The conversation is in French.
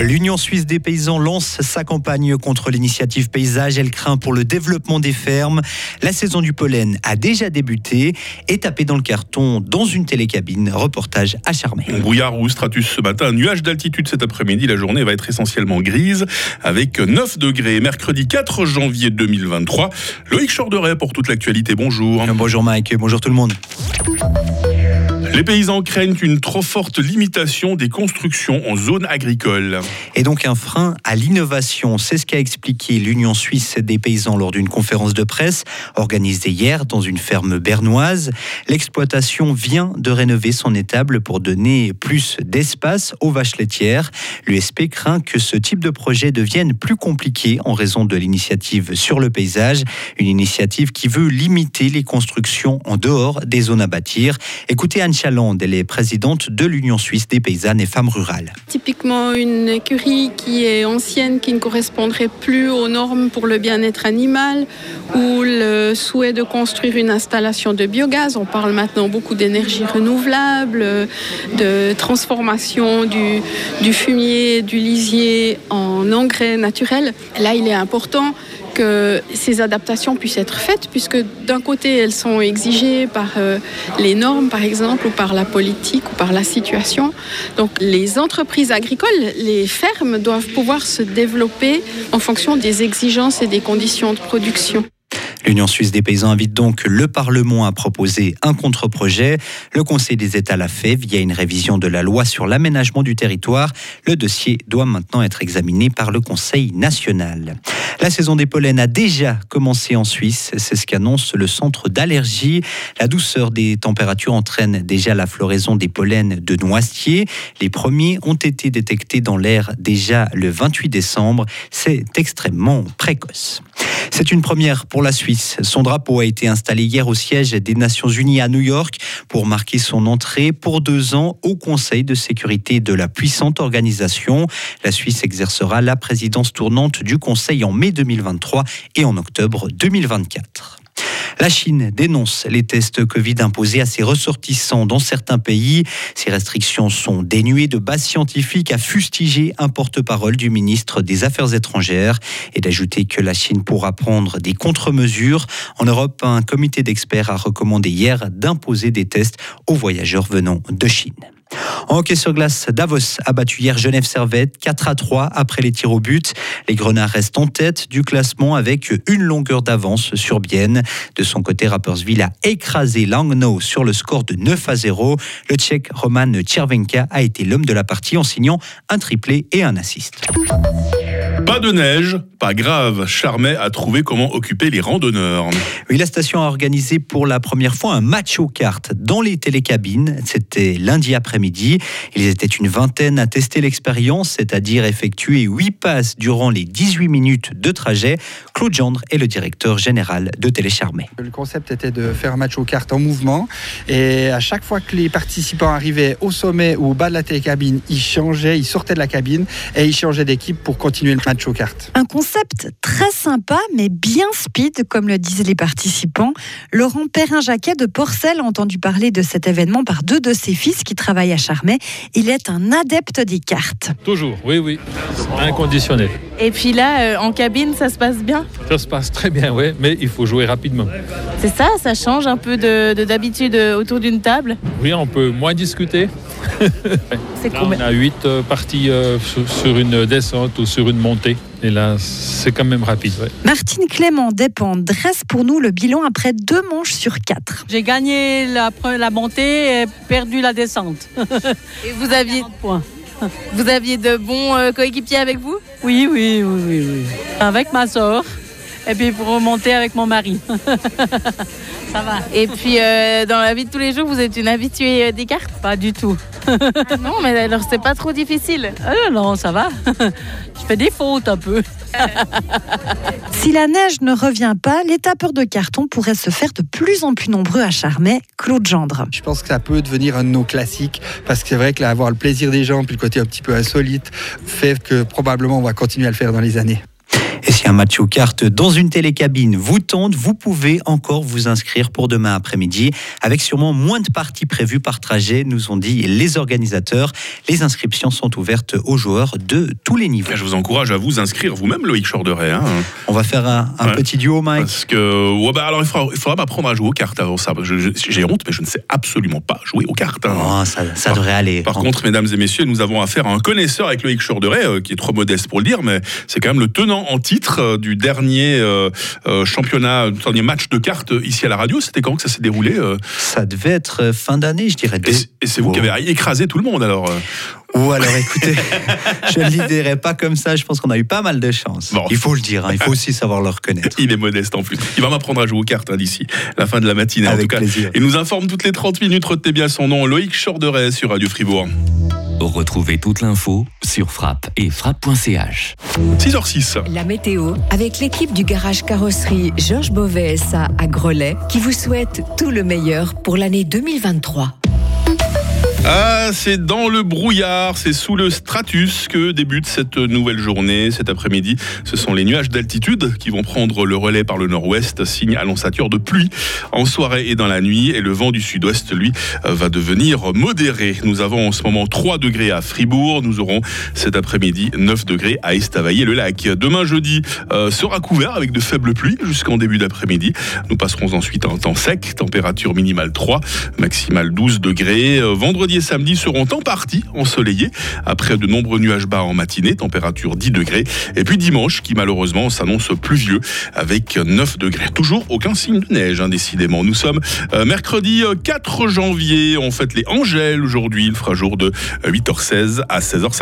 L'Union suisse des paysans lance sa campagne contre l'initiative paysage. Elle craint pour le développement des fermes. La saison du pollen a déjà débuté et tapé dans le carton dans une télécabine. Reportage à Charmey. Brouillard ou stratus ce matin, nuage d'altitude cet après-midi. La journée va être essentiellement grise avec 9 degrés. Mercredi 4 janvier 2023. Loïc Chorderet pour toute l'actualité. Bonjour. Bonjour Mike, bonjour tout le monde. Les paysans craignent une trop forte limitation des constructions en zone agricole. Et donc un frein à l'innovation, c'est ce qu'a expliqué l'Union suisse des paysans lors d'une conférence de presse organisée hier dans une ferme bernoise. L'exploitation vient de rénover son étable pour donner plus d'espace aux vaches laitières. L'USP craint que ce type de projet devienne plus compliqué en raison de l'initiative sur le paysage, une initiative qui veut limiter les constructions en dehors des zones à bâtir. Écoutez Anne Elle est présidente de l'Union suisse des paysannes et femmes rurales. Typiquement une écurie qui est ancienne, qui ne correspondrait plus aux normes pour le bien-être animal, ou le souhait de construire une installation de biogaz. On parle maintenant beaucoup d'énergie renouvelable, de transformation du, fumier, du lisier en engrais naturel. Là, il est important que ces adaptations puissent être faites, puisque d'un côté, elles sont exigées par euh, les normes, par exemple, ou par la politique, ou par la situation. Donc les entreprises agricoles, les fermes doivent pouvoir se développer en fonction des exigences et des conditions de production. L'Union suisse des paysans invite donc le Parlement à proposer un contre-projet. Le Conseil des États l'a fait via une révision de la loi sur l'aménagement du territoire. Le dossier doit maintenant être examiné par le Conseil national. La saison des pollens a déjà commencé en Suisse, c'est ce qu'annonce le centre d'allergie. La douceur des températures entraîne déjà la floraison des pollens de noisetiers. Les premiers ont été détectés dans l'air déjà le 28 décembre. C'est extrêmement précoce. C'est une première pour la Suisse. Son drapeau a été installé hier au siège des Nations Unies à New York pour marquer son entrée pour deux ans au Conseil de sécurité de la puissante organisation. La Suisse exercera la présidence tournante du Conseil en mai 2023 et en octobre 2024. La Chine dénonce les tests Covid imposés à ses ressortissants dans certains pays. Ces restrictions sont dénuées de base scientifique, a fustigé un porte-parole du ministre des Affaires étrangères et d'ajouter que la Chine pourra prendre des contre-mesures. En Europe, un comité d'experts a recommandé hier d'imposer des tests aux voyageurs venant de Chine. En hockey sur glace, Davos a battu hier Genève Servette 4 à 3 après les tirs au but. Les Grenats restent en tête du classement avec une longueur d'avance sur Bienne. De son côté, Rapperswil a écrasé Langnau sur le score de 9 à 0. Le Tchèque Roman Tchervenka a été l'homme de la partie en signant un triplé et un assist. Pas de neige, pas grave. Charmet a trouvé comment occuper les randonneurs. Oui, la station a organisé pour la première fois un match aux cartes dans les télécabines. C'était lundi après-midi. Ils étaient une vingtaine à tester l'expérience, c'est-à-dire effectuer huit passes durant les 18 minutes de trajet. Claude Gendre est le directeur général de Télécharmé. Le concept était de faire un match aux cartes en mouvement. Et à chaque fois que les participants arrivaient au sommet ou au bas de la télécabine, ils changeaient, ils sortaient de la cabine et ils changeaient d'équipe pour continuer le match aux cartes. Un concept très sympa, mais bien speed, comme le disaient les participants. Laurent Perrin-Jacquet de Porcel a entendu parler de cet événement par deux de ses fils qui travaillent à Charmey. Il est un adepte des cartes. Toujours, oui, oui. Inconditionnel. Et puis là, euh, en cabine, ça se passe bien Ça se passe très bien, oui, mais il faut jouer rapidement. C'est ça, ça change un peu de d'habitude euh, autour d'une table? Oui, on peut moins discuter. C'est combien? On a huit euh, parties euh, sur, sur une descente ou sur une montée. Et là, c'est quand même rapide. ouais. Martine Clément dépend dresse pour nous le bilan après deux manches sur quatre. J'ai gagné la, montée et perdu la descente. Et vous aviez, vous aviez de bons euh, coéquipiers avec vous? Oui, oui, oui, oui, oui. Avec ma soeur. Et puis pour remonter avec mon mari. Ça va. Et puis euh, dans la vie de tous les jours, vous êtes une habituée euh, des cartes? Pas du tout. Ah Non, mais alors c'est pas trop difficile. Ah non, non, ça va. Je fais des fautes un peu. Si la neige ne revient pas, les tapeurs de carton pourraient se faire de plus en plus nombreux à Charmey. Claude Gendre. Je pense que ça peut devenir un de nos classiques parce que c'est vrai que avoir le plaisir des gens puis le côté un petit peu insolite fait que probablement on va continuer à le faire dans les années. Et si un match aux cartes dans une télécabine vous tente, vous pouvez encore vous inscrire pour demain après-midi, avec sûrement moins de parties prévues par trajet, nous ont dit les organisateurs. Les inscriptions sont ouvertes aux joueurs de tous les niveaux. Je vous encourage à vous inscrire vous-même, Loïc Chorderet. Hein. On va faire un, un Ouais. petit duo, Mike. Parce que, ouais, bah alors il faudra, il faudra m'apprendre à jouer aux cartes avant ça. J'ai honte, mais je ne sais absolument pas jouer aux cartes. hein. Oh, ça, ça devrait aller. Par contre, mesdames et messieurs, nous avons affaire à un connaisseur avec Loïc Chorderet, euh, qui est trop modeste pour le dire, mais c'est quand même le tenant en titre euh, du dernier euh, euh, championnat, du dernier match de cartes ici à la radio. C'était quand que ça s'est déroulé ça devait être fin d'année, je dirais. Et, c'est- vous qui avez écrasé tout le monde alors. Ou alors écoutez, je ne le dirai pas comme ça, je pense qu'on a eu pas mal de chance. Bon. Il faut le dire, hein, il faut aussi savoir le reconnaître. Il est modeste en plus. Il va m'apprendre à jouer aux cartes hein, d'ici la fin de la matinée. en Avec tout cas, plaisir. il nous informe toutes les 30 minutes. Retenez bien son nom, Loïc Chorderet sur Radio Fribourg. Retrouvez toute l'info sur frappe et frappe.ch. 6h06. La météo avec l'équipe du garage carrosserie Georges Beauvais SA à Grelais qui vous souhaite tout le meilleur pour l'année 2023. Ah, c'est dans le brouillard, c'est sous le stratus que débute cette nouvelle journée. Cet après-midi, ce sont les nuages d'altitude qui vont prendre le relais par le nord-ouest, signe annonçature de pluie en soirée et dans la nuit. Et le vent du sud-ouest, lui, va devenir modéré. Nous avons en ce moment 3 degrés à Fribourg. Nous aurons cet après-midi 9 degrés à Estavayer-le-Lac. Demain jeudi euh, sera couvert avec de faibles pluies jusqu'en début d'après-midi. Nous passerons ensuite un temps sec, température minimale 3, maximale 12 degrés. Euh, Vendredi et samedi seront en partie ensoleillés, après de nombreux nuages bas en matinée, température 10 degrés. Et puis dimanche, qui malheureusement s'annonce pluvieux, avec 9 degrés. Toujours aucun signe de neige, hein, décidément. Nous sommes euh, mercredi euh, 4 janvier, on fête les Angèles aujourd'hui. Il fera jour de euh, 8h16 à 16h50.